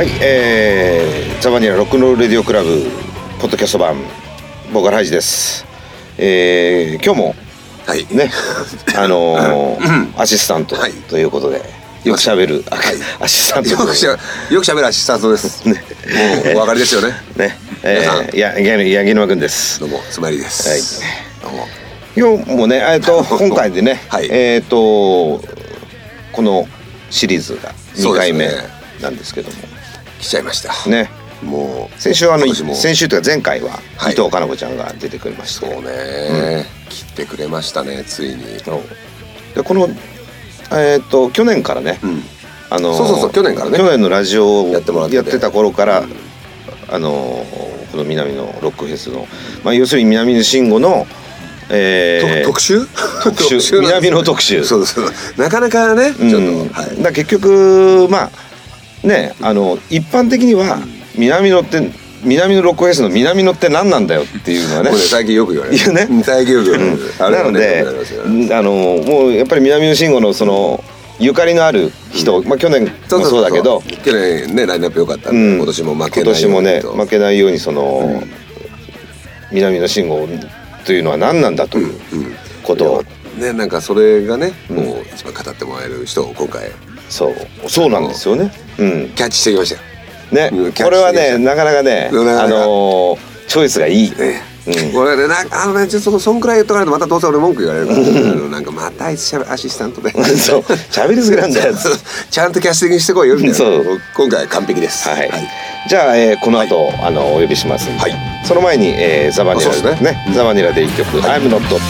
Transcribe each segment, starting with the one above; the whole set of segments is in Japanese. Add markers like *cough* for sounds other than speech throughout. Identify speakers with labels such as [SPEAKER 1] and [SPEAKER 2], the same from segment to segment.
[SPEAKER 1] はい、えー、ザバニラロックンロールレディオクラブポッドキャスト版ボーカルハイジです。えー、今日も
[SPEAKER 2] はい。
[SPEAKER 1] ね、あのーアシスタント
[SPEAKER 2] はい
[SPEAKER 1] ということで、よく喋る、あアシスタント
[SPEAKER 2] よくしゃ、よく喋るアシスタントです。*laughs* もう、お分かりですよね。
[SPEAKER 1] ね、えー、や、や、やぎのまくんです。
[SPEAKER 2] どうも、つまりです。どうも。
[SPEAKER 1] 今日もね、えっと、*laughs* 今回でね、
[SPEAKER 2] はい
[SPEAKER 1] えっと、このシリーズが2回目なんですけども、
[SPEAKER 2] 来ちゃいました。
[SPEAKER 1] ね、
[SPEAKER 2] もう。
[SPEAKER 1] 先週あの先週というか前回は
[SPEAKER 2] はい
[SPEAKER 1] 伊藤かな子ちゃんが出てくれました
[SPEAKER 2] そうね。切ってくれましたね、ついに。
[SPEAKER 1] でこのえっ、と去年からね、
[SPEAKER 2] うん。
[SPEAKER 1] あの
[SPEAKER 2] そうそうそう去年からね
[SPEAKER 1] 去年のラジオを
[SPEAKER 2] やってもらってて
[SPEAKER 1] やってた頃から、あのこの南のロックフェスの、まあ、要するに南の慎吾の、えー
[SPEAKER 2] と特集？
[SPEAKER 1] 特集南の特集
[SPEAKER 2] そうそう。なかなかね、ちょっ
[SPEAKER 1] うん
[SPEAKER 2] と。はい。
[SPEAKER 1] だ結局まあねあの一般的には南野って南のロックフェスの南野って何なんだよっていうのはね。
[SPEAKER 2] 最近よく言われる。
[SPEAKER 1] ね。
[SPEAKER 2] うん最近よく言われる。
[SPEAKER 1] なのであのもうやっぱり南野慎吾のそのゆかりのある人、まあ去年もそうだけど。
[SPEAKER 2] 去年ねラインナップ良かった。んで、
[SPEAKER 1] うん。
[SPEAKER 2] 今年も負け
[SPEAKER 1] 今
[SPEAKER 2] ないように
[SPEAKER 1] 年もね
[SPEAKER 2] と
[SPEAKER 1] 負けないようにその、南野慎吾というのは何なんだということを、
[SPEAKER 2] ねなんかそれがね、
[SPEAKER 1] うん。
[SPEAKER 2] もう一番語ってもらえる人を今回
[SPEAKER 1] そう。そうなんですよね。う。ん。
[SPEAKER 2] キャッチしてきましたよ。
[SPEAKER 1] ね。これはねなかなかねあのーチョイスがいい。
[SPEAKER 2] ね
[SPEAKER 1] うん。
[SPEAKER 2] これでなんかあのねちょっとそんくらい言っとかないとまたどうせ俺文句言われるから、なんかまたあいつしゃべアシスタントで。
[SPEAKER 1] そう。喋りすぎなんだよ。
[SPEAKER 2] ちゃんとキャスティングしてこいよみたいな。
[SPEAKER 1] そう。
[SPEAKER 2] 今回は完璧です。
[SPEAKER 1] はい、じゃあ、えーこの後、あのお呼びします
[SPEAKER 2] はい。
[SPEAKER 1] その前に、えーザバニラ
[SPEAKER 2] ですね。
[SPEAKER 1] ザバニラで一曲「I'm Not Down」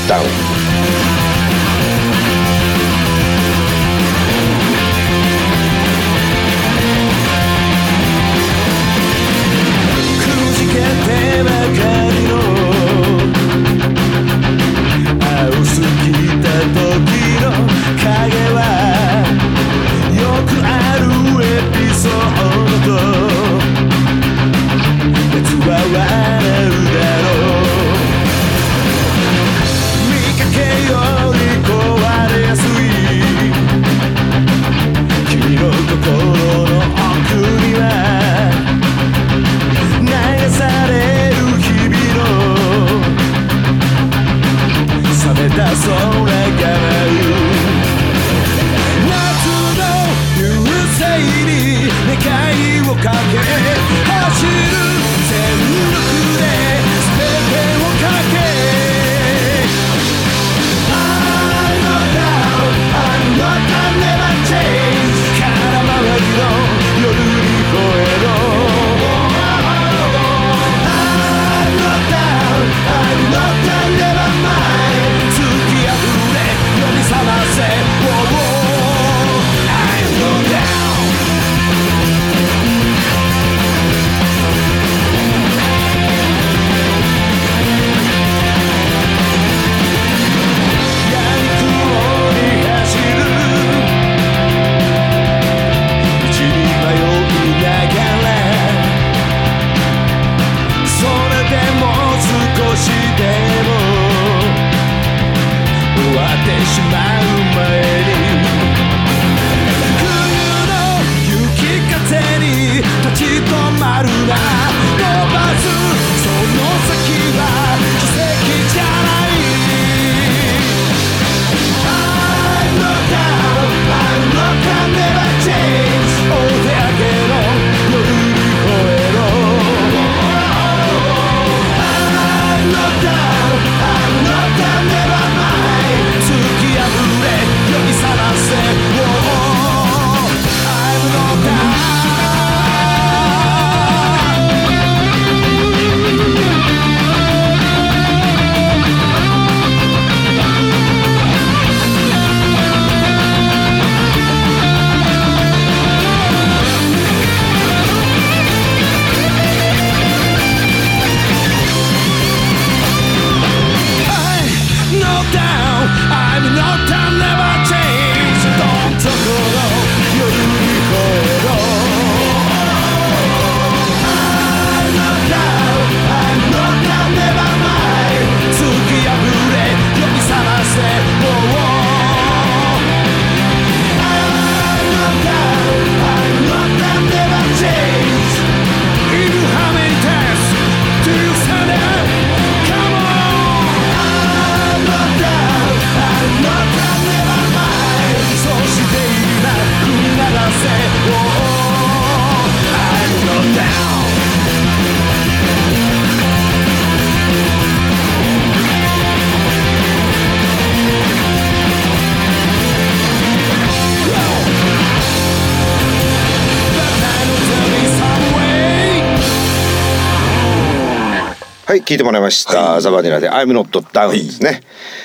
[SPEAKER 3] はい
[SPEAKER 1] 聞いてもらいました、ザ・バニラで「I'm not down」ですね、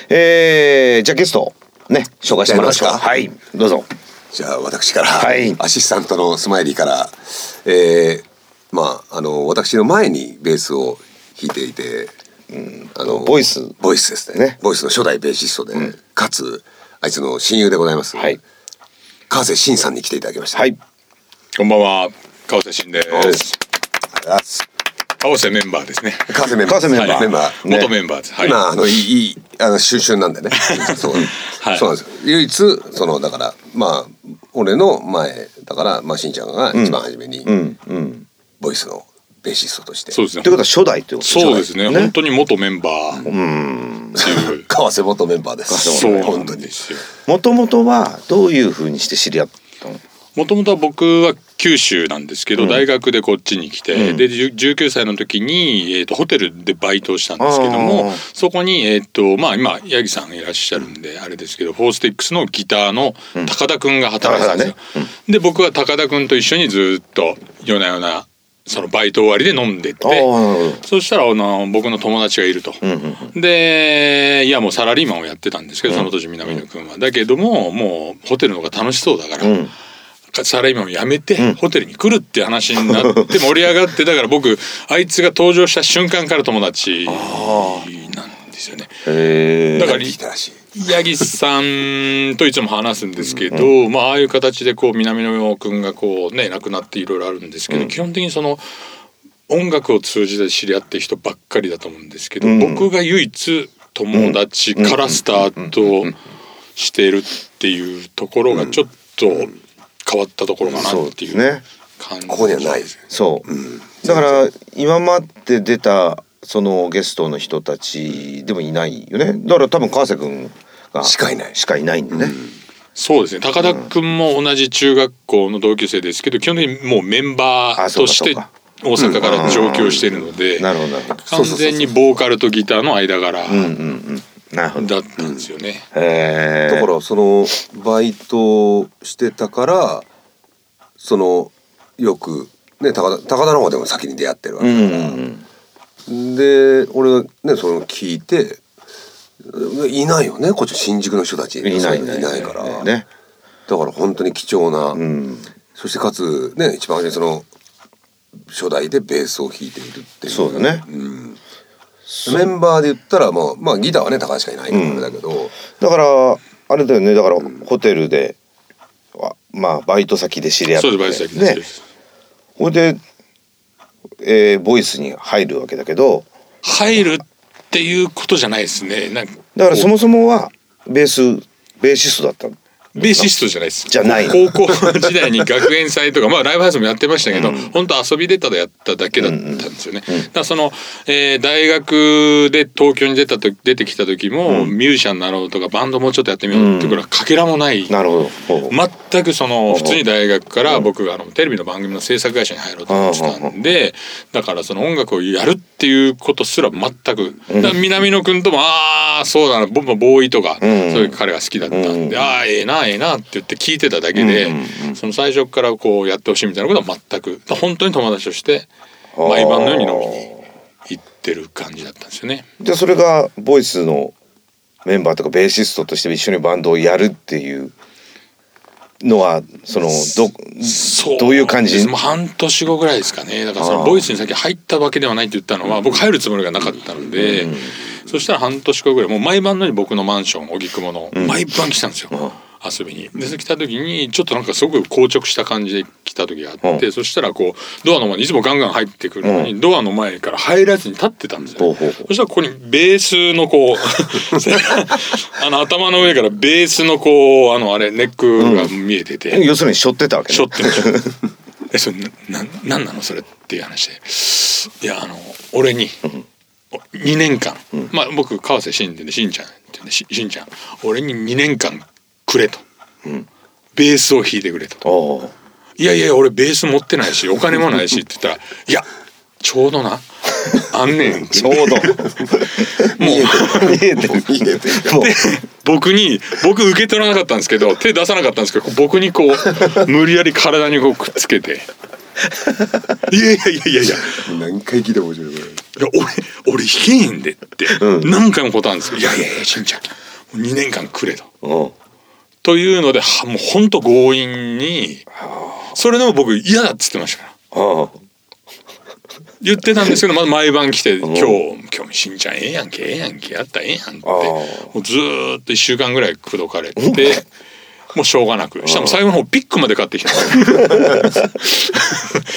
[SPEAKER 1] えー、じゃあゲストね紹介してもらいま
[SPEAKER 2] すか。
[SPEAKER 1] はいどうぞ。
[SPEAKER 2] じゃあ私から、
[SPEAKER 1] はい。
[SPEAKER 2] アシスタントのスマイリーから、えー、まああの私の前にベースを弾いていて、あの
[SPEAKER 1] ボイス。
[SPEAKER 2] ボイスですね。
[SPEAKER 1] ね。
[SPEAKER 2] ボイスの初代ベーシストで、かつあいつの親友でございます、
[SPEAKER 1] はい。
[SPEAKER 2] 川瀬慎さんに来ていただきました。
[SPEAKER 1] はい。
[SPEAKER 4] こんばんは、川瀬慎です。川瀬メンバーですね。
[SPEAKER 2] 川瀬メンバー。
[SPEAKER 1] 川瀬メンバー。
[SPEAKER 2] はい。メンバー
[SPEAKER 1] ね。
[SPEAKER 4] 元メンバーです。はい。
[SPEAKER 2] まああのいいいいあの収集なんでね。*laughs* そう,、
[SPEAKER 4] はい。
[SPEAKER 2] そうなんですよ。唯一そのだからまあ俺の前だからまあしんちゃんが一番初めに
[SPEAKER 1] うん。うん。
[SPEAKER 2] ボイスのベーシストとして、
[SPEAKER 4] そうですね。
[SPEAKER 1] って。ことは初代ってこと
[SPEAKER 4] そうですね。
[SPEAKER 1] ね。
[SPEAKER 4] 本当に元メンバーう。
[SPEAKER 2] 川瀬元メンバーです。
[SPEAKER 4] そう
[SPEAKER 2] 本当に
[SPEAKER 4] ですよ。
[SPEAKER 1] もともとはどういうふうにして知り合ったの？
[SPEAKER 4] もともとは僕は九州なんですけど、大学でこっちに来て、
[SPEAKER 1] うん。
[SPEAKER 4] でじゅ19歳の時に、えー、とホテルでバイトをしたんですけど
[SPEAKER 1] あ
[SPEAKER 4] も
[SPEAKER 1] ー。
[SPEAKER 4] そこに、えーとまあ、今八木さんいらっしゃるんであれですけどフォースティックスのギターの高田くんが働いてたんですよ。
[SPEAKER 1] ね。
[SPEAKER 4] で僕は高田くんと一緒にずっと夜な夜なそのバイト終わりで飲んでって。そしたらあの僕の友達がいると。
[SPEAKER 1] うんうん
[SPEAKER 4] でいやもうサラリーマンをやってたんですけど、その年南野君は。だけどももうホテルの方が楽しそうだから、
[SPEAKER 1] うん
[SPEAKER 4] サラリーマンを辞めて、ホテルに来るって話になって盛り上がってだから僕あいつが登場した瞬間から友達なんですよね。だから八木さんといつも話すんですけど、まあああいう形でこう南野君がこうね亡くなっていろいろあるんですけど、基本的にその音楽を通じて知り合ってる人ばっかりだと思うんですけど、
[SPEAKER 1] うん。
[SPEAKER 4] 僕が唯一友達からスタートしてるっていうところがちょっと変わったところかな
[SPEAKER 1] そう
[SPEAKER 4] っていう
[SPEAKER 1] ですね。
[SPEAKER 4] 感じ
[SPEAKER 2] ここにはない
[SPEAKER 1] そう、だから今まで出たそのゲストの人たちでもいないよね。だから多分川瀬君が
[SPEAKER 2] しかいない。
[SPEAKER 1] しかいないんでね、
[SPEAKER 4] そうですね。高田君も同じ中学校の同級生ですけど基本的にもうメンバーとして大阪から上京してるので
[SPEAKER 1] なるほどなるほど。
[SPEAKER 4] 完全にボーカルとギターの間柄
[SPEAKER 1] うんうんうん
[SPEAKER 4] だったんですよね。
[SPEAKER 2] だからそのバイトしてたからそのよくね高田高田の方でも先に出会ってるわけだから、
[SPEAKER 1] ん
[SPEAKER 2] で俺がねそれを聞いていないよねこっち新宿の人たち。
[SPEAKER 1] うんいない
[SPEAKER 2] いないから、
[SPEAKER 1] ね。
[SPEAKER 2] だから本当に貴重な、
[SPEAKER 1] うん。
[SPEAKER 2] そしてかつね一番初めにその初代でベースを弾いているっていう。
[SPEAKER 1] そうだね。
[SPEAKER 2] んメンバーで言ったらもうまあギターはね高橋しかいないからあれだけど、
[SPEAKER 1] だからあれだよね。だからホテルであまあバイト先で知り合って。
[SPEAKER 4] そうですバイト先
[SPEAKER 1] ね
[SPEAKER 4] です。
[SPEAKER 1] ほいで、えーボイスに入るわけだけど。
[SPEAKER 4] 入るっていうことじゃないですね。なんか
[SPEAKER 1] だからそもそもはベースベーシストだったの
[SPEAKER 4] ベーシストじゃないです。
[SPEAKER 1] じゃない。
[SPEAKER 4] 高校時代に学園祭とか、まあライブハウスもやってましたけど、本当遊びでただやっただけだったんですよね。だからその、えー大学で東京に出たと出てきた時も、ミュージシャンになろうとかバンドもうちょっとやってみようってことはかけらもない。
[SPEAKER 1] なるほど。
[SPEAKER 4] 全くその普通に大学から僕があのテレビの番組の制作会社に入ろうと思ってたんでだからその音楽をやるっていうことすら全く。南野君ともああそうだな僕もボーイとかそう
[SPEAKER 1] うん
[SPEAKER 4] いう彼が好きだったんで
[SPEAKER 1] うん。
[SPEAKER 4] ああええなええなって言って聞いてただけで
[SPEAKER 1] うん
[SPEAKER 4] その最初からこうやってほしいみたいなことは全く。本当に友達として毎晩のように飲みに行ってる感じだったんですよね。
[SPEAKER 1] でそれがボイスのメンバーとかベーシストとして一緒にバンドをやるっていうのはそのどどういう感じ？
[SPEAKER 4] もう半年後ぐらいですかね。だからそのボイスに先入ったわけではないって言ったのは僕入るつもりがなかったので、そしたら半年後ぐらいもう毎晩のように僕のマンション荻窪の毎晩来たんですよ、遊びに。で来た時にちょっとなんかすごく硬直した感じで来た時があって、
[SPEAKER 1] うん。
[SPEAKER 4] そしたらこうドアの前にいつもガンガン入ってくるのに、ドアの前から入らずに立ってたんですよ。
[SPEAKER 1] ほうほうほう。
[SPEAKER 4] そしたらここにベースのこう *laughs* あの頭の上からベースのこうあのあれネックが見えてて、
[SPEAKER 1] 要するに背負ってたわけ
[SPEAKER 4] しょってる *laughs* えそれなななんなのそれっていう話で。いやあの俺に2年間、まあ僕川瀬慎でねしんちゃんって言うんでししんちゃん。俺に2年間くれと、ベースを弾いてくれと。いやいや俺ベース持ってないしお金もないしって言ったらいやちょうどな。あんねん。*laughs*
[SPEAKER 1] ちょうど。
[SPEAKER 4] もう。
[SPEAKER 1] 見えてる
[SPEAKER 2] 見えてる。
[SPEAKER 4] 僕に僕受け取らなかったんですけど手出さなかったんですけど僕にこう無理やり体にこうくっつけて。いやいやいやいやいや。
[SPEAKER 2] 何回聞いても面白い。こ
[SPEAKER 4] で俺俺弾けへんでって何回も断るんですよ「いやいやいやしんちゃんもう2年間くれ」と。
[SPEAKER 1] うん
[SPEAKER 4] というのではもうほんと強引にそれでも僕嫌だっつってましたから。
[SPEAKER 1] あ
[SPEAKER 4] 言ってたんですけどまず毎晩来て「今日今日しんちゃんええやんけええやんけやったらええやん」って。
[SPEAKER 1] あ
[SPEAKER 4] もうずーっと1週間ぐらい口説かれて。もうしょうがなくしかも最後の方ピックまで買ってきた。ん *laughs*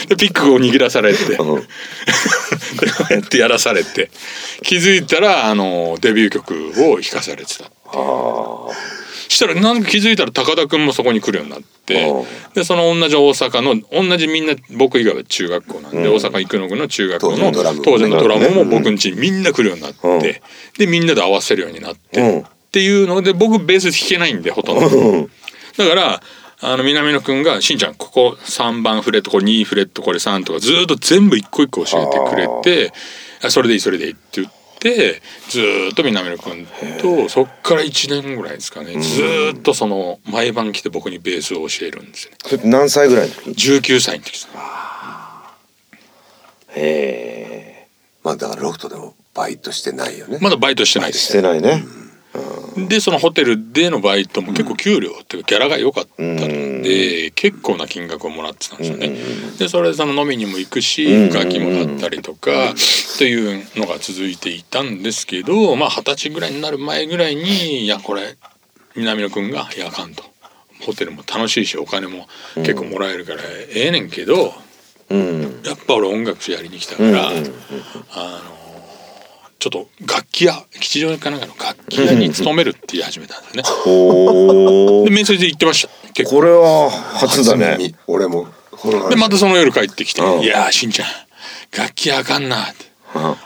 [SPEAKER 4] でピックを握らされてでこうやってやらされて。気づいたらあのデビュー曲を弾かされてたしたらなんか気づいたら高田君もそこに来るようになってでその同じ大阪の同じみんな僕以外は中学校なんで、大阪生野区の中学校の
[SPEAKER 2] 当時のドラム
[SPEAKER 4] も僕ん家にみんな来るようになって、でみんなで合わせるようになって、
[SPEAKER 1] うん。
[SPEAKER 4] っていうので僕ベース弾けないんでほとんど。だからあの南野くんが「しんちゃんここ3番フレットこれ2フレットこれ3」とかずーっと全部一個一個教えてくれて「あそれでいいそれでいい」って言ってずーっと南野くんとそっから1年ぐらいですかね。ずーっとその毎晩来て僕にベースを教えるんですよね。
[SPEAKER 1] それって何歳ぐらいの時
[SPEAKER 4] ？19歳の時ですね。
[SPEAKER 1] へえ
[SPEAKER 2] まあだからロフトでもバイトしてないよね。
[SPEAKER 4] まだバイトしてないで
[SPEAKER 1] し
[SPEAKER 4] す
[SPEAKER 1] てないね
[SPEAKER 4] でそのホテルでのバイトも結構給料っていうかギャラが良かったので結構な金額をもらってたんですよね。でそれでその飲みにも行くし楽器も買ったりとかというのが続いていたんですけどまあ二十歳ぐらいになる前ぐらいにいやこれ南野くんが「いやあかん」と。ホテルも楽しいしお金も結構もらえるからええねんけど
[SPEAKER 1] うん。
[SPEAKER 4] やっぱ俺音楽やりに来たから、あのちょっと楽器屋吉祥寺かなんかの楽器屋に勤めるって言い始めたんですね。
[SPEAKER 1] お
[SPEAKER 4] で面接で行ってました。結構。
[SPEAKER 1] これは初だね。
[SPEAKER 2] み俺も。
[SPEAKER 4] でまたその夜帰ってきて「
[SPEAKER 1] うん。
[SPEAKER 4] いやーしんちゃん楽器あかんな」って。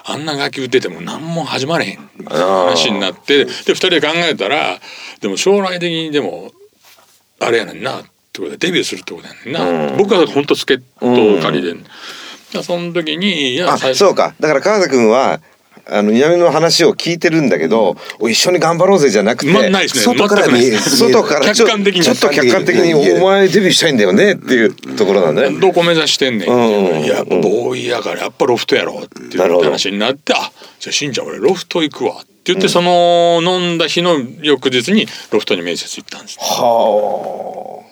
[SPEAKER 4] あんな楽器売ってても何も始まれへん話になってで二人で考えたらでも将来的にでもあれやねんなってことでデビューするってことやねんな、僕は本当助っ人借りで、だからその時にいや
[SPEAKER 1] あ
[SPEAKER 4] 最初。
[SPEAKER 1] そうか。だから川田君はあの南の話を聞いてるんだけど、お一緒に頑張ろうぜじゃなくて、
[SPEAKER 4] まないですね。
[SPEAKER 2] 外から見え
[SPEAKER 1] 外からちょ
[SPEAKER 4] 客観的に
[SPEAKER 1] ちょっと客観的にお前デビューしたいんだよねっていうところなんだね。
[SPEAKER 4] どこ目指してんねんっていやボーイやからやっぱロフトやろっていう話になってあじゃあしんちゃん俺ロフト行くわって言って、その飲んだ日の翌日にロフトに面接行ったんです
[SPEAKER 1] は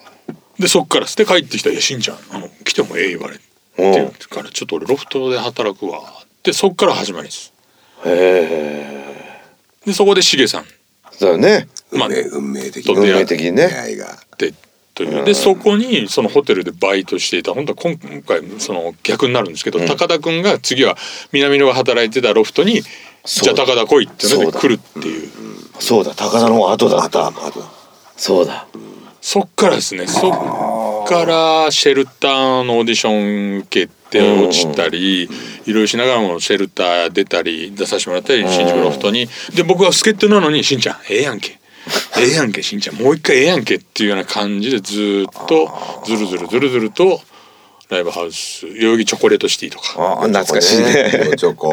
[SPEAKER 4] でそっからで帰ってきたら「いやしんちゃんあの来てもええ言われ」って言ってから「ちょっと俺ロフトで働くわ」ってそっから始まりです。
[SPEAKER 1] あ。へえ。
[SPEAKER 4] でそこでしげさん。
[SPEAKER 1] だよね。
[SPEAKER 4] まあ
[SPEAKER 2] 運命運命的
[SPEAKER 4] と
[SPEAKER 1] 運命的にね。
[SPEAKER 2] 出会いが。
[SPEAKER 4] でという。でそこにそのホテルでバイトしていた。本当は今回その逆になるんですけど、高田君が次は南野が働いてたロフトに「じゃあ高田来い」っていうので来るっていう。
[SPEAKER 1] そうだ。高田の後だ。った。そうだ。
[SPEAKER 4] そっからですね。そっからシェルターのオーディション受けて落ちたりいろいろしながらもシェルター出たり出させてもらったり新宿ロフトに。で僕は助っ人なのに「しんちゃんええやんけ」ええやんけしんちゃん。もう一回ええやんけっていうような感じでずーっとずるずるずるずるとライブハウス代々木チョコレートシティとか。
[SPEAKER 1] ああ懐かしいね。
[SPEAKER 2] チョコ。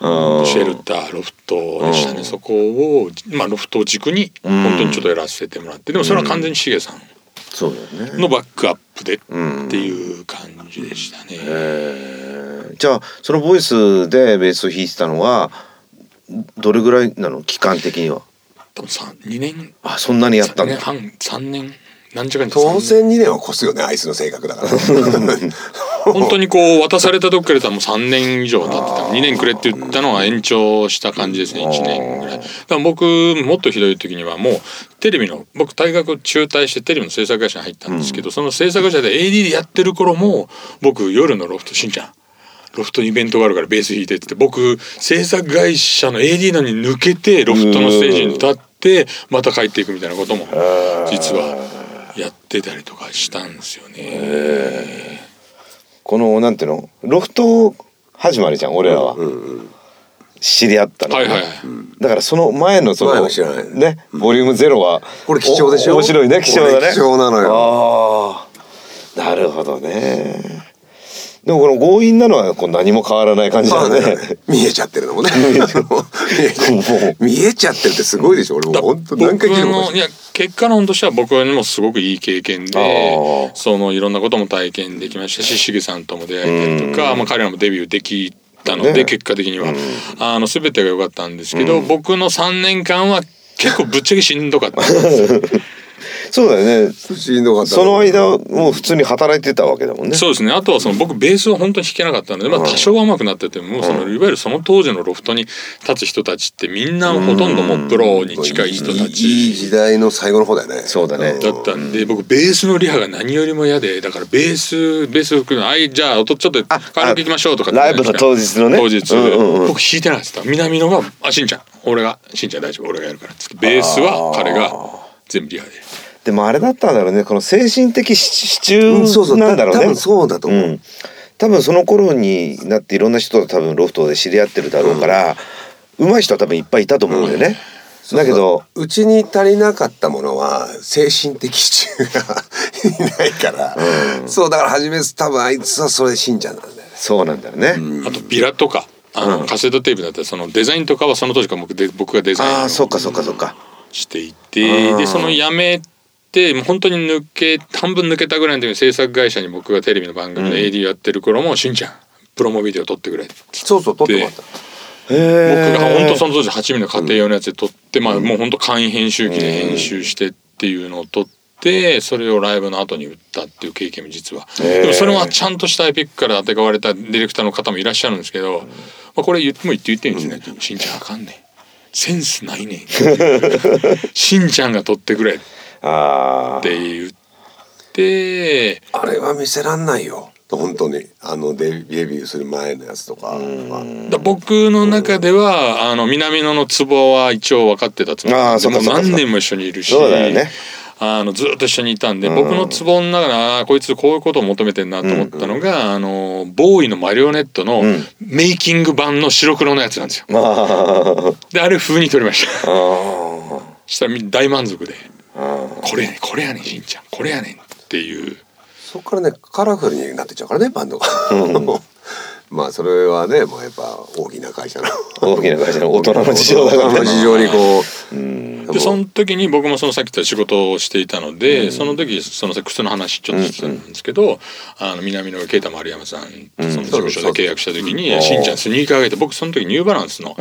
[SPEAKER 1] うん。
[SPEAKER 4] シェルターロフトでしたね、そこをまあロフトを軸に本当にちょっとやらせてもらって。でもそれは完全にしげさん。のバックアップで
[SPEAKER 1] ん
[SPEAKER 4] っていう感じでしたね。
[SPEAKER 1] えーじゃあそのボイスでベースを弾いてたのはどれぐらいなの？期間的には。
[SPEAKER 4] 多分三二年
[SPEAKER 1] あそんなにやったんだ。
[SPEAKER 4] 三年半三年何時間
[SPEAKER 2] 当然2年は越すよねあいつの性格だから。*laughs*
[SPEAKER 4] 本当にこう渡された時から多分3年以上経ってた。2年くれって言ったのは延長した感じですね1年ぐらい。だから僕もっとひどい時にはもうテレビの僕大学中退してテレビの制作会社に入ったんですけど、その制作会社で AD でやってる頃も僕夜のロフトしんちゃん。ロフトにイベントがあるからベース弾いてって言って僕制作会社の AD なのに抜けてロフトのステージに立ってまた帰っていくみたいなことも実はやってたりとかしたんですよね。
[SPEAKER 1] このなんていうの？ロフト始まりじゃん俺らは、知り合ったの、
[SPEAKER 4] はいはいはい。
[SPEAKER 1] だからその前のその
[SPEAKER 2] 前は知らない。
[SPEAKER 1] ねボリュームゼロは
[SPEAKER 2] これ貴重でしょ？
[SPEAKER 1] お面白いね貴重だね。
[SPEAKER 2] 貴重なのよ。
[SPEAKER 1] なるほどねでもこの強引なのはこう何も変わらない感じだね。
[SPEAKER 2] 見えちゃってるのもね。*laughs* 見えちゃってるってすごいでしょ。俺もう本当何回聞いても
[SPEAKER 4] い。や結果論としては僕にもすごくいい経験でそのいろんなことも体験できましたししげさんとも出会えたりとか、まあ、彼らもデビューできたので、
[SPEAKER 1] ね。
[SPEAKER 4] 結果的には、あの全てが良かったんですけど、僕の3年間は結構ぶっちゃけしんどかったです *laughs*
[SPEAKER 1] そうだよね。
[SPEAKER 2] しんどかった
[SPEAKER 1] その間もう普通に働いてたわけだもんね。
[SPEAKER 4] そうですね。あとはその僕ベースを本当に弾けなかったので、まあ、多少は上手くなっててもそのいわゆるその当時のロフトに立つ人たちってみんなほとんどもうプロに近い人た
[SPEAKER 2] いいい時代の最後の方だよね。
[SPEAKER 1] そうだね。
[SPEAKER 4] だったんで僕ベースのリハが何よりも嫌でだからベースベース吹くの「はいじゃあ音ちょっとカラオケ行きましょう」とかって
[SPEAKER 1] ライブの当日のね。
[SPEAKER 4] 当日、
[SPEAKER 1] うんうんうん。
[SPEAKER 4] 僕弾いてないです南野が「あしんちゃん。俺がしんちゃん大丈夫。俺がやるから」っつってベースは彼が全部リハで。
[SPEAKER 1] でもあれだったんだろうね。この精神的支支
[SPEAKER 2] うんそうそう。
[SPEAKER 1] 柱なんだろうね。
[SPEAKER 2] 多分そうだと思う、
[SPEAKER 1] ん、多分その頃になっていろんな人と多分ロフトで知り合ってるだろうから、上手い人は多分いっぱいいたと思うんだよね、だけど
[SPEAKER 2] うちに足りなかったものは精神的支柱がいないから、そうだから初め多分あいつはそれ信者なんだよね。
[SPEAKER 1] そうなんだよね、
[SPEAKER 4] あとビラとかあの、カセットテープだったらそのデザインとかはその当時から僕で僕がデザインを。
[SPEAKER 1] ああそっかそっかそっか
[SPEAKER 4] していてでその辞めてもう本当に抜け半分抜けたぐらいの時に制作会社に僕がテレビの番組の AD やってる頃も「しんちゃんプロモビデオ撮ってくれ」って。
[SPEAKER 2] そうそう撮ってもらった
[SPEAKER 4] 僕
[SPEAKER 1] へ
[SPEAKER 4] が本当その当時8ミリの家庭用のやつで撮って、まあもう本当簡易編集機で編集してっていうのを撮ってそれをライブの後に売ったっていう経験も実は、でもそれはちゃんとしたエピックからあてがわれたディレクターの方もいらっしゃるんですけど、まあ、これ言っても言って言ってるんですね「しんちゃんあかんねんセンスないねん」しんちゃんが撮ってくれ *laughs*」って言って。
[SPEAKER 2] あれは見せらんないよ。本当に。あのデビューする前のやつとか。
[SPEAKER 4] 僕の中ではあの南野のツボは一応分かってたつもり。で
[SPEAKER 1] か
[SPEAKER 4] 何年も一緒にいるし。
[SPEAKER 1] そうだよね
[SPEAKER 4] あのずっと一緒にいたんで僕のツボの中でこいつこういうことを求めてんなと思ったのが、あのボーイのマリオネットの
[SPEAKER 1] ん。
[SPEAKER 4] メイキング版の白黒のやつなんですよ。
[SPEAKER 1] まあ
[SPEAKER 4] であれ風に撮りました。
[SPEAKER 1] あ
[SPEAKER 4] したら大満足で
[SPEAKER 1] あ「
[SPEAKER 4] これやねんこれやねんしんちゃん。これやねん」っていう。
[SPEAKER 2] そこからねカラフルになってっちゃうからねバンドがまあそれはねもうやっぱ大きな会社の。
[SPEAKER 1] 大きな会社の大人の事情だから
[SPEAKER 2] 大人の事情にこう
[SPEAKER 1] うん。
[SPEAKER 4] でその時に僕もそのさっき言った仕事をしていたので、その時その靴の話ちょっとしてたんですけど、あの南野啓太丸山さんとその事務所で契約した時に「
[SPEAKER 1] うん。
[SPEAKER 4] しんちゃんスニーカーあげて僕その時ニューバランスの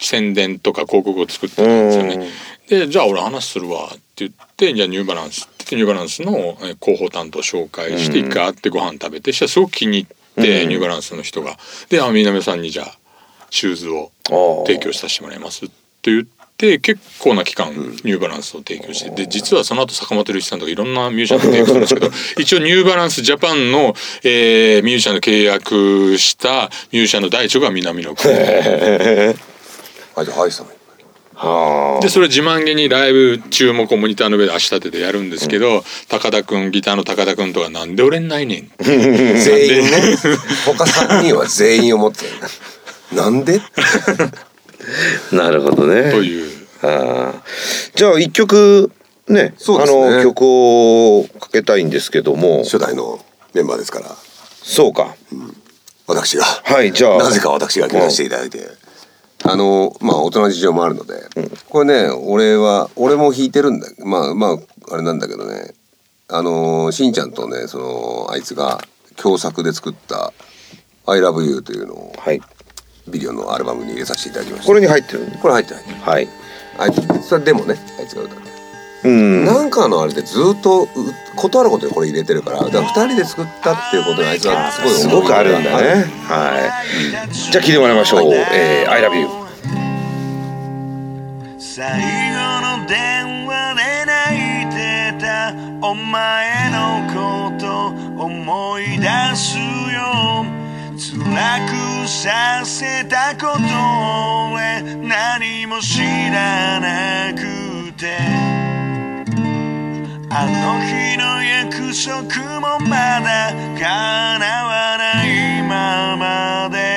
[SPEAKER 4] 宣伝とか広告を作ってたんですよね。でじゃあ俺話するわって言ってじゃあニューバランスって言ってニューバランスのえー広報担当紹介して一回会ってご飯食べてしたらすごく気に入って、ニューバランスの人が「であ南野さんにじゃあシューズを提供させてもらいます」って言って結構な期間ニューバランスを提供してで実はその後坂本龍一さんとかいろんなミュージシャンと提供するんですけど *laughs* 一応ニューバランスジャパンの、えーミュージシャンと契約したミュージシャンの第一が南野君
[SPEAKER 2] あじゃあハイさん
[SPEAKER 1] は
[SPEAKER 4] でそれ自慢げにライブ中もこうモニターの上で足立ててやるんですけど、高田君ギターの高田君とかなんで俺にないねん。*laughs*
[SPEAKER 2] 全員ね。他3人は全員思ってる。なんで？*laughs*
[SPEAKER 1] あ *laughs* なるほどね。
[SPEAKER 4] という。
[SPEAKER 1] ああ。じゃあ一曲ね
[SPEAKER 2] ね。
[SPEAKER 1] あの曲をかけたいんですけども。
[SPEAKER 2] 初代のメンバーですから。
[SPEAKER 1] そうか。
[SPEAKER 2] 私が。
[SPEAKER 1] はいじゃあ。
[SPEAKER 2] なぜか私が決めさせていただいて、あのまあ大人の事情もあるので、これね俺は俺も弾いてるんだまあまああれなんだけどね。あのしんちゃんとねそのあいつが共作で作った「ILOVEYOU」というのを
[SPEAKER 1] はい。
[SPEAKER 2] ビデオのアルバムに入れさせていただきました。
[SPEAKER 1] これに入ってる
[SPEAKER 2] これ入ってない。
[SPEAKER 1] はい。
[SPEAKER 2] あいつそれでもねあいつが歌って
[SPEAKER 1] うん
[SPEAKER 2] なんかのあれでずっとうことあることでこれ入れてるから。だから2人で作ったっていうことにあいつはすごい
[SPEAKER 1] すごくあるんだね。はい。じゃあ聞いてもらいましょう「えー、I love you」
[SPEAKER 3] 最後の電話で泣いてた。お前のこと思い出すよ。辛くさせたこと俺何も知らなくてあの日の約束もまだ叶わないままで。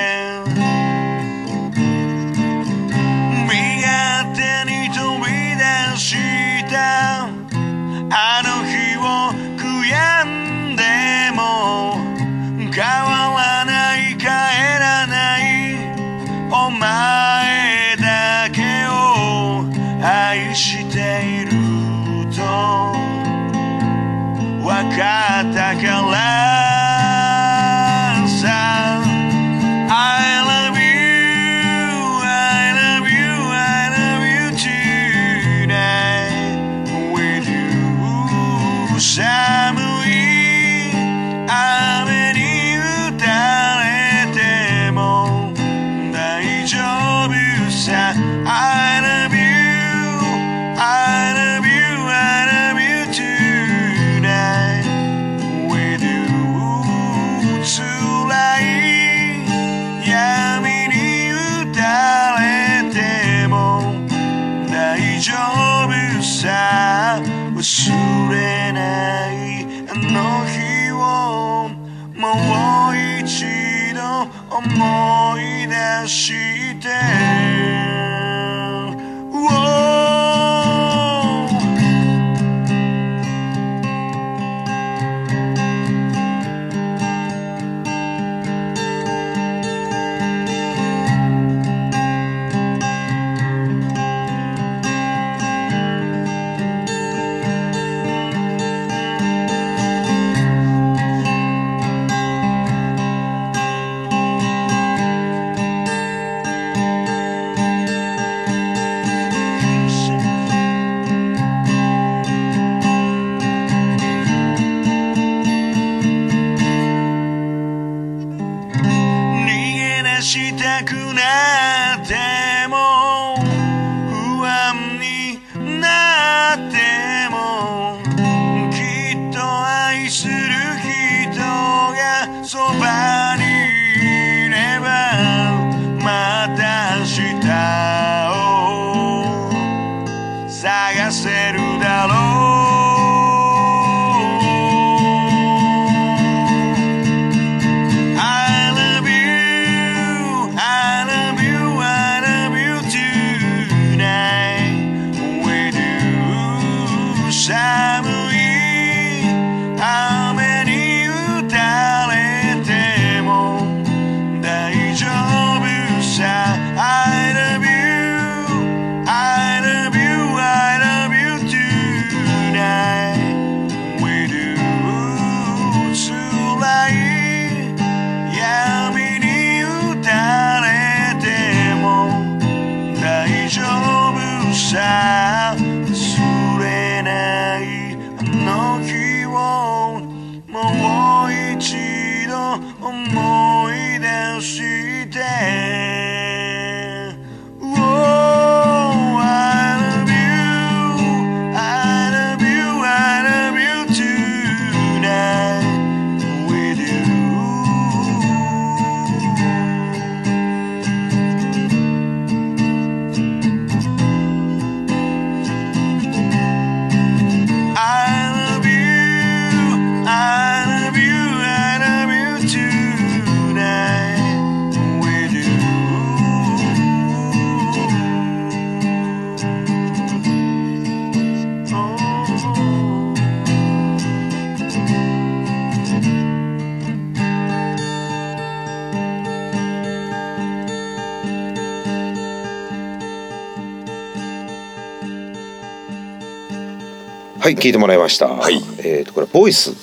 [SPEAKER 1] はい聞いてもらいました。
[SPEAKER 2] はい。
[SPEAKER 1] えっ、とこれボイス。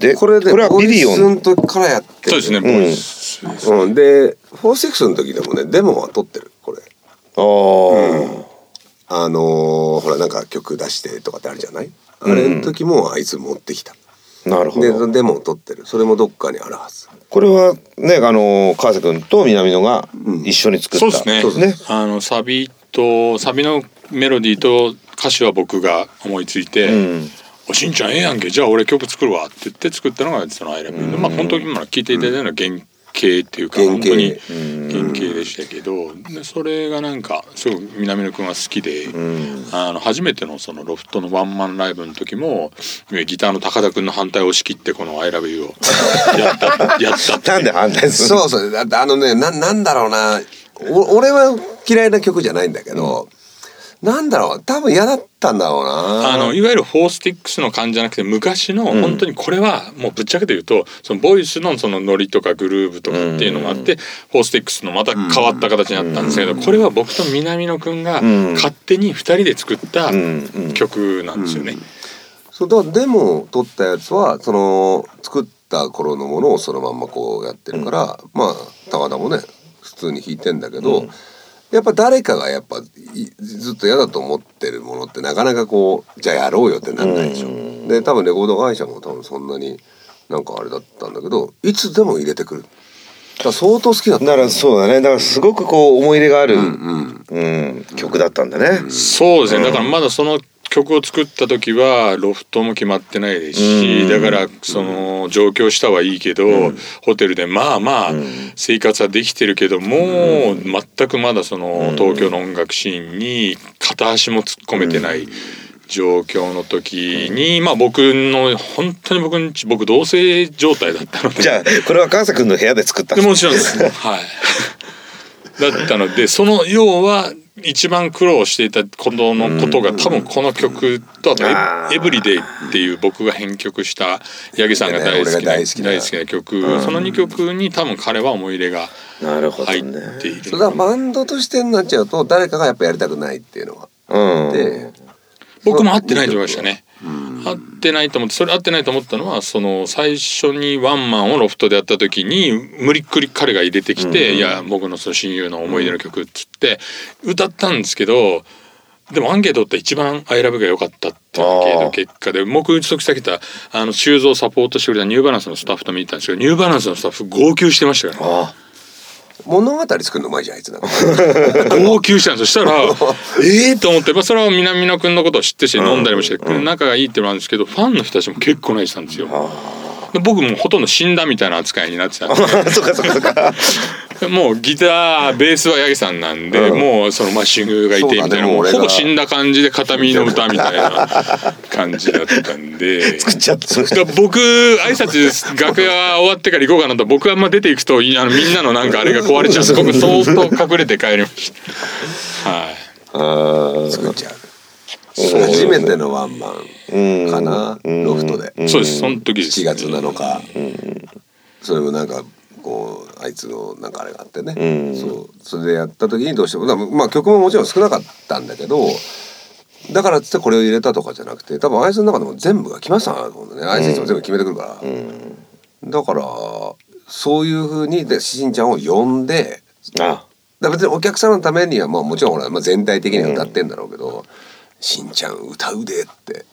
[SPEAKER 1] で
[SPEAKER 2] これで
[SPEAKER 1] これはビデオ
[SPEAKER 2] ボイスの時からやってる。
[SPEAKER 4] そうですね、ボイス。
[SPEAKER 2] うん、で「フォーセックスの時でもねデモは撮ってるこれ。
[SPEAKER 1] あー。
[SPEAKER 2] あのーほらなんか曲出してとかってあるじゃない？あれの時もあいつ持ってきた、
[SPEAKER 1] なるほ
[SPEAKER 2] で
[SPEAKER 1] ど。
[SPEAKER 2] デモを撮ってる。それもどっかにあるはず。
[SPEAKER 1] これはねあの川瀬君と南野が一緒に作った、
[SPEAKER 4] そうですね。
[SPEAKER 1] ね。
[SPEAKER 4] あのサビとサビのメロディーと歌詞は僕が思いついて。
[SPEAKER 1] うん。
[SPEAKER 4] おしんちゃんええやんけじゃあ俺曲作るわって言って作ったのがその「アイラブユー」まあ本当に今聞いていただいたのは原型っていうか本当に原型でしたけどでそれがなんかすごく南野くんが好きで、あの初めてのそのロフトのワンマンライブの時もギターの高田くんの反対を押し切ってこの「アイラブユー」をやった *laughs* やったって
[SPEAKER 1] なんで反対するの？
[SPEAKER 2] そうそう。だってあのねななんだろうな。お俺は嫌いな曲じゃないんだけど、なんだろう多分嫌だったんだろうな。
[SPEAKER 4] あのいわゆるフォースティックスの感じじゃなくて昔の本当にこれはもうぶっちゃけて言うとそのボイスのそのノリとかグルーブとかっていうのがあってフォースティックスのまた変わった形になったんですけどこれは僕と南野くんが
[SPEAKER 1] ん。
[SPEAKER 4] 勝手に2人で作った
[SPEAKER 1] んうん。
[SPEAKER 4] 曲なんですよね。
[SPEAKER 2] そうだからデモを撮ったやつはその作った頃のものをそのまんまこうやってるから、まあ高田もね普通に弾いてんだけど、やっぱ誰かがやっぱいずっと嫌だと思ってるものってなかなかこうじゃあやろうよってなんないでしょ。で多分レコード会社も多分そんなになんかあれだったんだけどいつでも入れてくる。だから相当好きだった。
[SPEAKER 1] だからそうだね。だからすごくこう思い入れがある、
[SPEAKER 2] うん
[SPEAKER 1] うん。曲だったんだね、
[SPEAKER 4] そうですね。だからまだその曲を作った時はロフトも決まってないですし、
[SPEAKER 1] うん。
[SPEAKER 4] だからその上京したはいいけど、ホテルでまあまあ生活はできてるけども、全くまだその東京の音楽シーンに片足も突っ込めてない状況の時に、まあ僕の本当に僕僕同棲状態だったので。
[SPEAKER 1] じゃあこれは川瀬君の部屋で作った
[SPEAKER 4] もちろんです。はい。だったのでその要は一番苦労していたことのことが多分この曲とあとエ
[SPEAKER 1] あー「
[SPEAKER 4] エブリデイ」っていう僕が編曲した八木さんが大好きな
[SPEAKER 2] 好きな
[SPEAKER 4] 大好きな曲。その2曲に多分彼は思い入れが
[SPEAKER 1] なるほど
[SPEAKER 4] 入
[SPEAKER 1] ね
[SPEAKER 4] っている。
[SPEAKER 2] それがバンドとしてになっちゃうと誰かがやっぱやりたくないっていうのが
[SPEAKER 1] うん。
[SPEAKER 2] で
[SPEAKER 4] 僕も合ってないと思いましたね。合ってないと思ってそれ合ってないと思ったのはその最初にワンマンをロフトでやった時に無理っくり彼が入れてきて「いや僕のその親友の思い出の曲」っつって歌ったんですけどでもアンケートって一番「アイラブが良かったっていう結果で。僕打ち解き先たあの修造をサポートしてくれたニューバランスのスタッフと見たんですけどニューバランスのスタッフ号泣してましたから。ね。
[SPEAKER 1] あ
[SPEAKER 2] 物語作るのうまいじゃんあいつなんか。
[SPEAKER 4] 号泣したんですそしたら。*laughs* ええと思って、まあ、それは南野君のことを知ってるし飲んだりもして仲がいいっていうのもあるんですけどファンの人たちも結構泣いてたんですよ。で僕もほとんど死んだみたいな扱いになってたんで
[SPEAKER 1] あ *laughs* そっかそっかそっか
[SPEAKER 4] もうギターベースは八木さんなんで、もうそのマッシングがいてみたいなもうほぼ死んだ感じで片身の歌みたいな感じだったんで。
[SPEAKER 1] 作っちゃった
[SPEAKER 4] 僕挨拶楽屋終わってから行こうかなと僕はあんま出ていくといあのみんなのなんかあれが壊れちゃうんで僕相当隠れて帰りました。はい。
[SPEAKER 2] 作っちゃう初めてのワンマンかなロフトで。
[SPEAKER 4] そうです。その時です。
[SPEAKER 2] 7月7日。それもなんかこうあいつのなんかあれがあってね。
[SPEAKER 1] うん。
[SPEAKER 2] そう。それでやった時にどうしてもまあ曲ももちろん少なかったんだけどだからっつってこれを入れたとかじゃなくて多分あいつの中でも全部が来ましたなと思うんだね。あいついつも全部決めてくるから、だからそういうふうにでしんちゃんを呼んで
[SPEAKER 1] あ。
[SPEAKER 2] だ別にお客さんのためにはまあもちろんほら、まあ、全体的には歌ってんだろうけど「しんちゃん歌うで」っ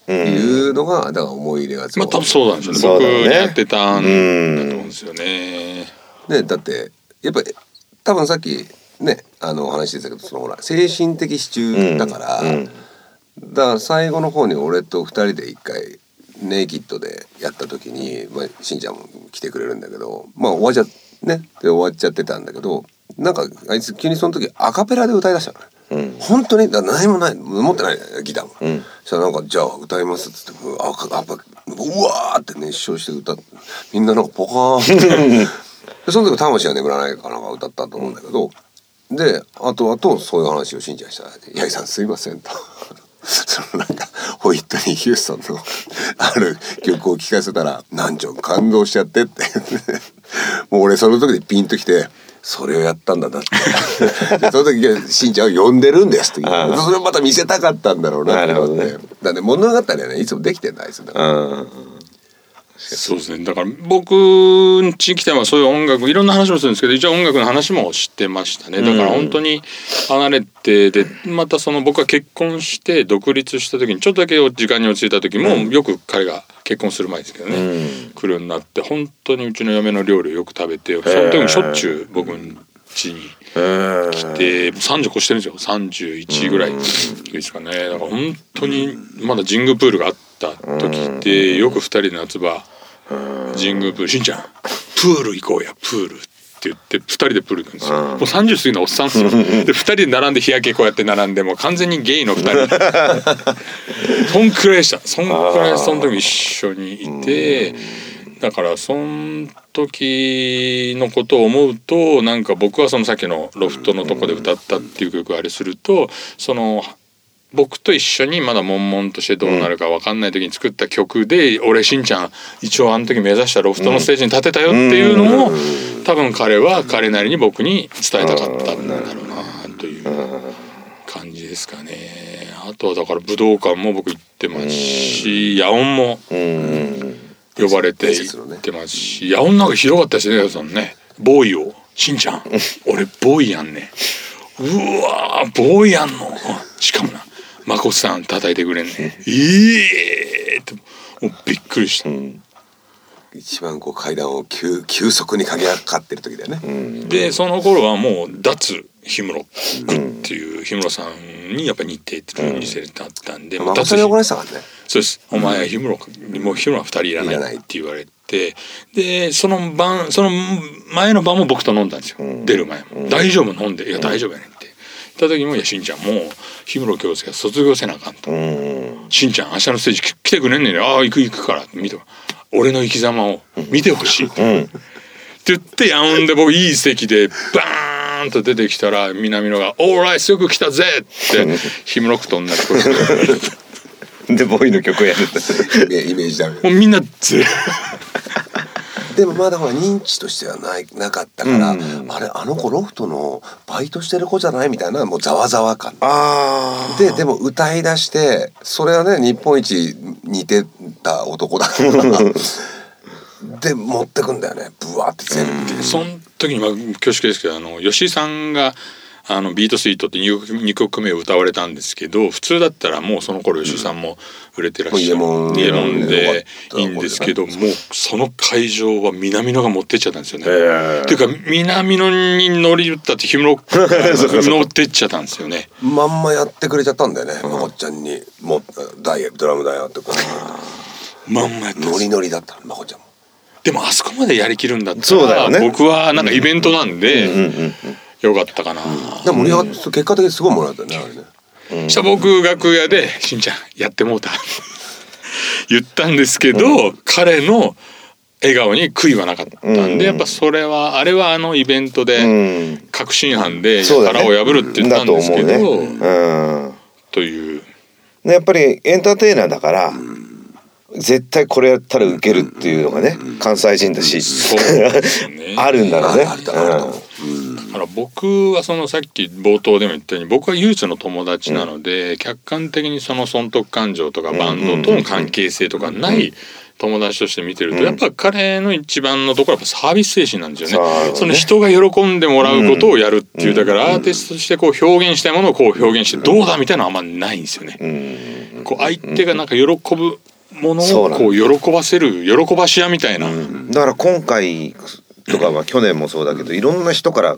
[SPEAKER 2] ていうのがだから思い入れが
[SPEAKER 4] まあ多分そうなんですよね。
[SPEAKER 1] ね
[SPEAKER 4] にやってたんだと
[SPEAKER 1] うん
[SPEAKER 4] 思うんですよね。
[SPEAKER 2] ねだってやっぱり多分さっきねあのお話してたけどそのほら精神的支柱だから、
[SPEAKER 1] うん
[SPEAKER 2] だから最後の方に俺と二人で一回ネイキッドでやった時に、まあ、しんちゃんも来てくれるんだけどまあ終わっちゃねで終わっちゃってたんだけどなんかあいつ急にその時アカペラで歌いだしたのね。
[SPEAKER 1] うん。
[SPEAKER 2] 本当に？何もない。持ってない。ギターも、
[SPEAKER 1] うん。
[SPEAKER 2] そしたらなんか「じゃあ歌います」っつってうわあやっぱうわーって熱唱して歌ってみんななんかポカーン *laughs* その時「魂は眠らない」かなんか歌ったと思うんだけど、で後々そういう話をしんちゃんしたら「八木さんすいません」と。*laughs* そのなんかホイットニー・ヒューストンのある曲を聴かせたら「なんちょ感動しちゃって」って。*laughs* もう俺その時でピンときてそれをやったんだなって。*laughs* でその時しんちゃんを呼んでるんですってそれをまた見せたかったんだろうなって思って、
[SPEAKER 1] なるほど
[SPEAKER 2] だって物語はねいつもできてんだあいつだから
[SPEAKER 1] うん
[SPEAKER 4] そうですね。だから僕んち来てはそういう音楽いろんな話もするんですけど一応音楽の話もしてましたね。だから本当に離れてでまたその僕が結婚して独立した時にちょっとだけ時間に落ち着いた時も、よく彼が結婚する前ですけどね、
[SPEAKER 1] うん。
[SPEAKER 4] 来るようになって本当にうちの嫁の料理をよく食べてその時にしょっちゅう僕ん家に。
[SPEAKER 1] うん
[SPEAKER 4] 来て30越してるんですよ。31ぐらいですかね。だから本当にまだ神宮プールがあった時ってよく2人で夏場神宮プール「しんちゃんプール行こうやプール」って言って2人でプール行くんですよ。もう30過ぎのおっさんですよ。で2人で並んで日焼けこうやって並んでもう完全にゲイの2人。*laughs* そんくらいでした。そんくらいその時一緒にいてだからその時のことを思うとなんか僕はそのさっきのロフトのとこで歌ったっていう曲をあれするとその僕と一緒にまだ悶々としてどうなるか分かんない時に作った曲で「俺しんちゃん一応あの時目指したロフトのステージに立てたよ」っていうのを多分彼は彼なりに僕に伝えたかったんだろうなという感じですかね。あとはだから武道館も僕行ってますし野音も
[SPEAKER 1] うん。
[SPEAKER 4] 呼ばれて行ってますし野音なんかひどかったですね矢さんね。ボーイを「しんちゃん。俺ボーイやんね」うわーボーイやんの。しかもなまこさん叩いてくれんねえ *laughs* えーってもうびっくりした、
[SPEAKER 2] 一番こう階段を急急速に駆け上がってる時だよね、
[SPEAKER 4] でその頃はもう脱氷室っていう氷室さんにやっぱ似てる似せてあったんで、もう脱
[SPEAKER 2] 誠に怒られてたからね。
[SPEAKER 4] そうです。お前は氷室もう氷室は二人いらない
[SPEAKER 2] いらない
[SPEAKER 4] って言われて、でその晩その前の晩も僕と飲んだんですよ。出る前も、大丈夫飲んで。いや大丈夫やねんってった時も「いやしんちゃんもう氷室京介が卒業せなあかん」と。
[SPEAKER 1] うん「
[SPEAKER 4] しんちゃん明日のステージき来てくれんねんね。ああ行く行くから」って見て俺の生き様を見てほしい」って。
[SPEAKER 1] うん。
[SPEAKER 4] 言ってやんで僕いい席でバーンと出てきたら南野が「オーライよく来たぜ!」って *laughs* 氷室区と同じ声 *laughs* で
[SPEAKER 1] でボーイの曲をやるんだ *laughs*
[SPEAKER 2] イメージだけ
[SPEAKER 4] もうみんなぜ
[SPEAKER 2] でもまだほら認知としてはないなかったから、
[SPEAKER 1] うん。
[SPEAKER 2] あれあの子ロフトのバイトしてる子じゃないみたいなもうざわざわ感。
[SPEAKER 1] あ
[SPEAKER 2] ででも歌い出してそれはね日本一似てた男だから。*laughs* で持ってくんだよね。ブワーって全部、
[SPEAKER 4] その時にまあ恐縮ですけどあの吉井さんがあのビートスイートって2曲 ,2 曲目を歌われたんですけど普通だったらもうその頃吉井さんも売れてらっしゃる。
[SPEAKER 2] もう
[SPEAKER 4] イエモン
[SPEAKER 2] イエモンで
[SPEAKER 4] いいんですけどもうその会場は南野が持ってっちゃったんですよね。
[SPEAKER 1] え
[SPEAKER 4] っていうか南野に乗り打ったって氷室 *laughs* が乗ってっちゃったんですよね。
[SPEAKER 2] まんまやってくれちゃったんだよね、まこっちゃんに「もうダイヤドラムだよ」ってこ
[SPEAKER 4] まんまやったんです
[SPEAKER 2] うノリノリだったのまこちゃんも。
[SPEAKER 4] でもあそこまでやりきるんだったら、
[SPEAKER 1] そうだよね。
[SPEAKER 4] 僕はなんかイベントなんで、
[SPEAKER 1] うんうん
[SPEAKER 4] よかったかな。
[SPEAKER 2] でも盛り上がって結果的にすごいもらったよねあれね。
[SPEAKER 4] そしたら僕楽屋で「しんちゃんやってもうた」*laughs* 言ったんですけど、彼の笑顔に悔いはなかったんで、
[SPEAKER 1] うん。
[SPEAKER 4] やっぱそれはあれはあのイベント
[SPEAKER 1] う
[SPEAKER 4] で
[SPEAKER 1] ん。
[SPEAKER 4] 確信犯で腹を破るって言ったんですけど、
[SPEAKER 1] だと思うね。うん。
[SPEAKER 4] という。
[SPEAKER 1] ねやっぱりエンターテイナーだから、絶対これやったらウケるっていうのがね、関西人だし、*laughs* あるんだろうね。
[SPEAKER 2] あるだろうあるだろう
[SPEAKER 4] だから僕はそのさっき冒頭でも言ったように僕は唯一の友達なので、客観的にその損得感情とかバンドとの関係性とかない友達として見てると、やっぱ彼の一番のところはやっぱサービス精神なんですよね。
[SPEAKER 1] ね。
[SPEAKER 4] その人が喜んでもらうことをやるっていう、だからアーティストとしてこう表現したいものをこう表現してどうだみたいなのはあんまないんですよね。
[SPEAKER 1] うん。
[SPEAKER 4] こう相手がなんか喜ぶものをこう喜ばせる喜ばし屋みたいな。
[SPEAKER 1] だから今回とかは *clears throat* 去年もそうだけどいろんな人から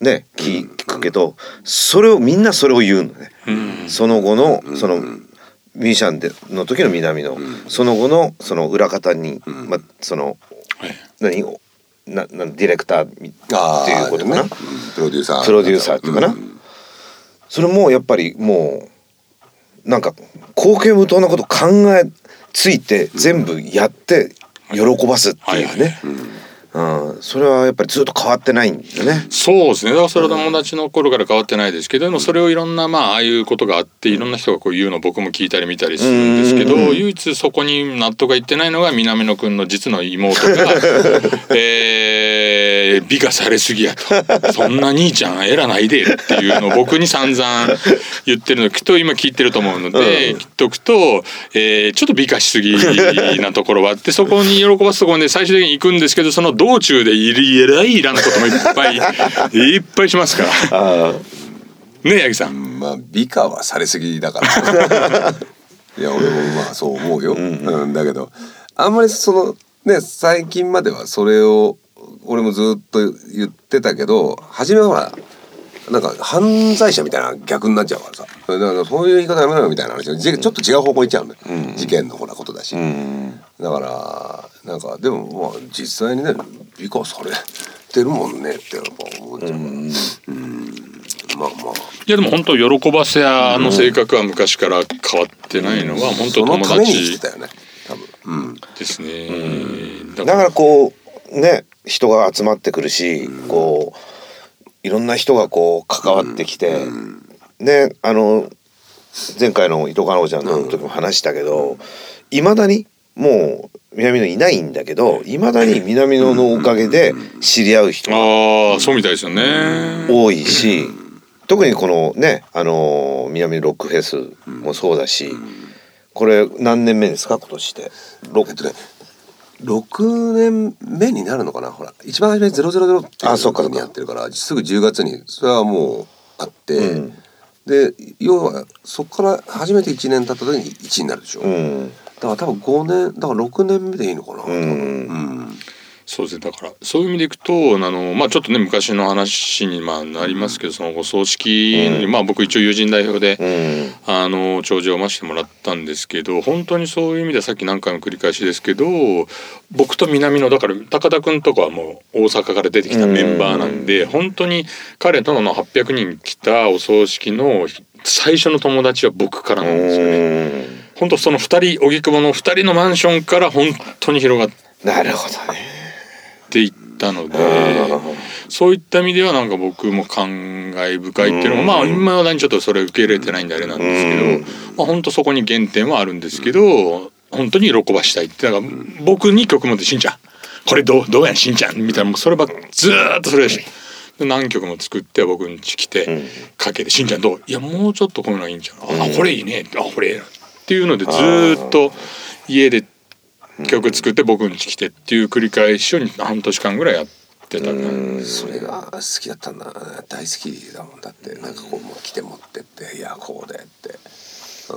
[SPEAKER 1] ね聞聞くけどそれをみんなそれを言うのね。
[SPEAKER 4] うん。
[SPEAKER 1] その後のそのミュージシャンでの時の南のその後のその裏方にまあその
[SPEAKER 4] はい。
[SPEAKER 1] 何をななディレクターみって
[SPEAKER 2] あ
[SPEAKER 1] いうことかな。
[SPEAKER 2] ね。プロデューサー。
[SPEAKER 1] プロデューサーっていうかな、それもやっぱりもうなんか貢献無当なこと考えついて全部やって喜ばすっていうね、うん、それはやっぱりずっと変わってないんだよね。
[SPEAKER 4] そうですね。だからそれは友達の頃から変わってないですけどでもそれをいろんなまあああいうことがあっていろんな人がこう言うのを僕も聞いたり見たりするんですけど
[SPEAKER 1] うん。
[SPEAKER 4] 唯一そこに納得がいってないのが南野くんの実の妹がえー美化されすぎや。とそんな兄ちゃん偉ないでっていうのを僕に散々言ってるの。きっと今聞いてると思うので、
[SPEAKER 1] うん。
[SPEAKER 4] 聞っとくと、えーちょっと美化しすぎなところはあってそこに喜ばすところで最終的に行くんですけどその道中でいりえらいいらんこともいっぱいいっぱいしますから。*laughs*
[SPEAKER 1] あ
[SPEAKER 4] ね八木さん。
[SPEAKER 2] まあ美化はされすぎだから。*laughs* いや俺もまあそう思うよ、うんだけどあんまりそのね最近まではそれを俺もずっと言ってたけど初めはほらなんか犯罪者みたいな逆になっちゃうからさ。だからそういう言い方やめろよみたいな話。じちょっと違う方向に行っちゃうの、ね事件のほらことだし、
[SPEAKER 1] うん。
[SPEAKER 2] だからなんかでもまあ実際にね美化されてるもんねってやっぱ思っちゃうからうん。まあまあ。
[SPEAKER 4] いやでも本当喜ばせ屋の性格は昔から変わってないのは本当友
[SPEAKER 2] そのために生き
[SPEAKER 4] 達
[SPEAKER 2] てたよね。多分。うん。
[SPEAKER 4] ですね。
[SPEAKER 1] だからこうね人が集まってくるし、こういろんな人がこう関わってきて、ねあの前回の糸かのちゃんの時も話したけどいま、未だにもう南野いないんだけどいまだに南野のおかげで知り合う人が
[SPEAKER 4] ああそうみたいですよね。
[SPEAKER 1] 多いし、特にこのねあの南ロックフェスもそうだし、これ何年目ですか？今年で。ろ
[SPEAKER 2] えっとね6年目になるのかな？ほら一番初めに000っていうにやってるからすぐ10月にそれはもうあって、
[SPEAKER 1] うん。
[SPEAKER 2] で要はそこから初めて1年経った時に1になるでしょ、
[SPEAKER 1] うん。
[SPEAKER 2] だから多分5年だから6年目でいいのかな、
[SPEAKER 1] うん。
[SPEAKER 2] うん
[SPEAKER 4] そうですね。だからそういう意味でいくとあの、まあ、ちょっとね昔の話にまあなりますけど、そのお葬式に、まあ僕一応友人代表で、
[SPEAKER 1] うん。
[SPEAKER 4] あの弔辞を読ませてもらったんですけど本当にそういう意味ではさっき何回も繰り返しですけど僕と南のだから高田君とかはもう大阪から出てきたメンバーなんで、本当に彼との800人来たお葬式の最初の友達は僕からなんですよね。本当その2人荻窪の2人のマンションから本当に広がっ
[SPEAKER 1] なるほどね。
[SPEAKER 4] ていったのでそういった意味ではなんか僕も感慨深いっていうのもまあ今だにちょっとそれ受け入れてないんであれなんですけどまあ本当そこに原点はあるんですけど本当に喜ばしたいってだから僕に曲持って「しんちゃんこれどうどうやんしんちゃん」みたいなもうそればっずーっとそれでし何曲も作って僕ん家来てかけて「しんちゃんどう？いやもうちょっとこういうのがいいんちゃう？あこれいいね」あこれ。ええなっていうのでずーっと家で曲作って僕ん家来てっていう繰り返しを半年間ぐらいやってた感じ
[SPEAKER 2] それが好きだったんだ。大好きだもんだって。なんかこうもう来て持ってっていやこうでって、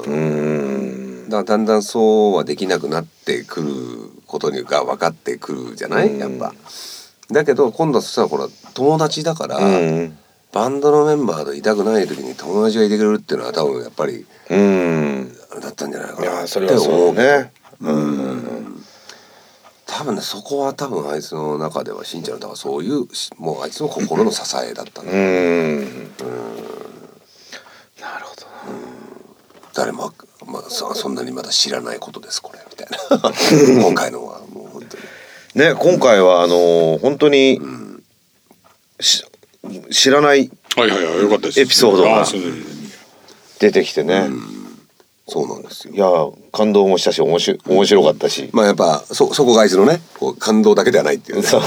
[SPEAKER 2] うん、だだんだんそうはできなくなってくることにが分かってくるじゃない？やっぱ。だけど今度はそしたらほら友達だから、
[SPEAKER 1] うん。
[SPEAKER 2] バンドのメンバーといたくない時に友達がいてくれるっていうのは多分やっぱり
[SPEAKER 1] うん。
[SPEAKER 2] あれだったんじゃないか
[SPEAKER 1] い
[SPEAKER 2] な
[SPEAKER 1] やそれはそうね。
[SPEAKER 2] 多分ねそこは多分あいつの中ではしんちゃんのだからそういうしもうあいつの心の支えだったんだ、
[SPEAKER 1] うん。なるほど。
[SPEAKER 2] 誰も、まあ、そそんなにまだ知らないことですこれみたいな。*laughs* 今回のはもう本当に。
[SPEAKER 1] ね今回はあの本当に、し知らない
[SPEAKER 4] はいはいはいよかったです。
[SPEAKER 1] エピソードが出てきてね、
[SPEAKER 2] そうなんですよ。
[SPEAKER 1] いや感動もしたし面白面白かったし、
[SPEAKER 2] まあやっぱそそこがあいつのねこう感動だけではないっていうね。
[SPEAKER 1] そう。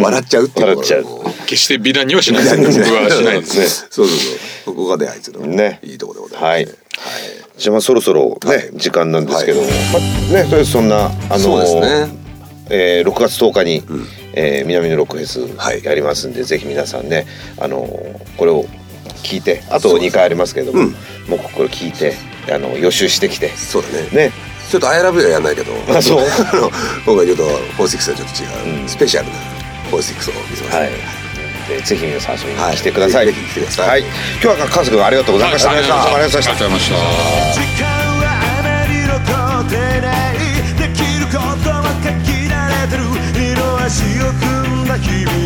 [SPEAKER 2] 笑っちゃうっていうところ
[SPEAKER 1] 笑っちゃう。
[SPEAKER 2] も
[SPEAKER 4] 決して美談にはしないです *laughs* 僕はしないですね。
[SPEAKER 2] そうそうそう。そこがねあいつの
[SPEAKER 1] ね
[SPEAKER 2] いいところでございます、ね、
[SPEAKER 1] じゃあまあそろそろね、
[SPEAKER 2] はい。
[SPEAKER 1] 時間なんですけど。も、
[SPEAKER 2] はい。
[SPEAKER 1] まあねとりあえずそんなあの
[SPEAKER 2] そうですね。
[SPEAKER 1] えー6月10日に、えー南のロックフェ
[SPEAKER 2] はい。
[SPEAKER 1] スやりますんで、ぜひ皆さんねあのこれを聞いてあと2回ありますけれども、
[SPEAKER 2] うん。
[SPEAKER 1] もうこれ聞いてあの予習してきて。
[SPEAKER 2] そうだね。
[SPEAKER 1] ね
[SPEAKER 2] ちょっと「アイラブはやんないけど。
[SPEAKER 1] あそう。*laughs*
[SPEAKER 2] 今回ちょっと「フォーシックスはちょっと違う、
[SPEAKER 1] うん。
[SPEAKER 2] スペシャルな「フォーシックスを見せました、
[SPEAKER 1] はい。でぜひ皆さん遊びに
[SPEAKER 2] はい。
[SPEAKER 1] 来てください、
[SPEAKER 2] ぜひ来てください。
[SPEAKER 1] はい、今日は川瀬君ありがとうございました、
[SPEAKER 4] はい。
[SPEAKER 1] ありがとうございました。
[SPEAKER 4] ありがとうございました。
[SPEAKER 3] 時間はあまり残ってない。できることは限られてる。色足を組んだ。日々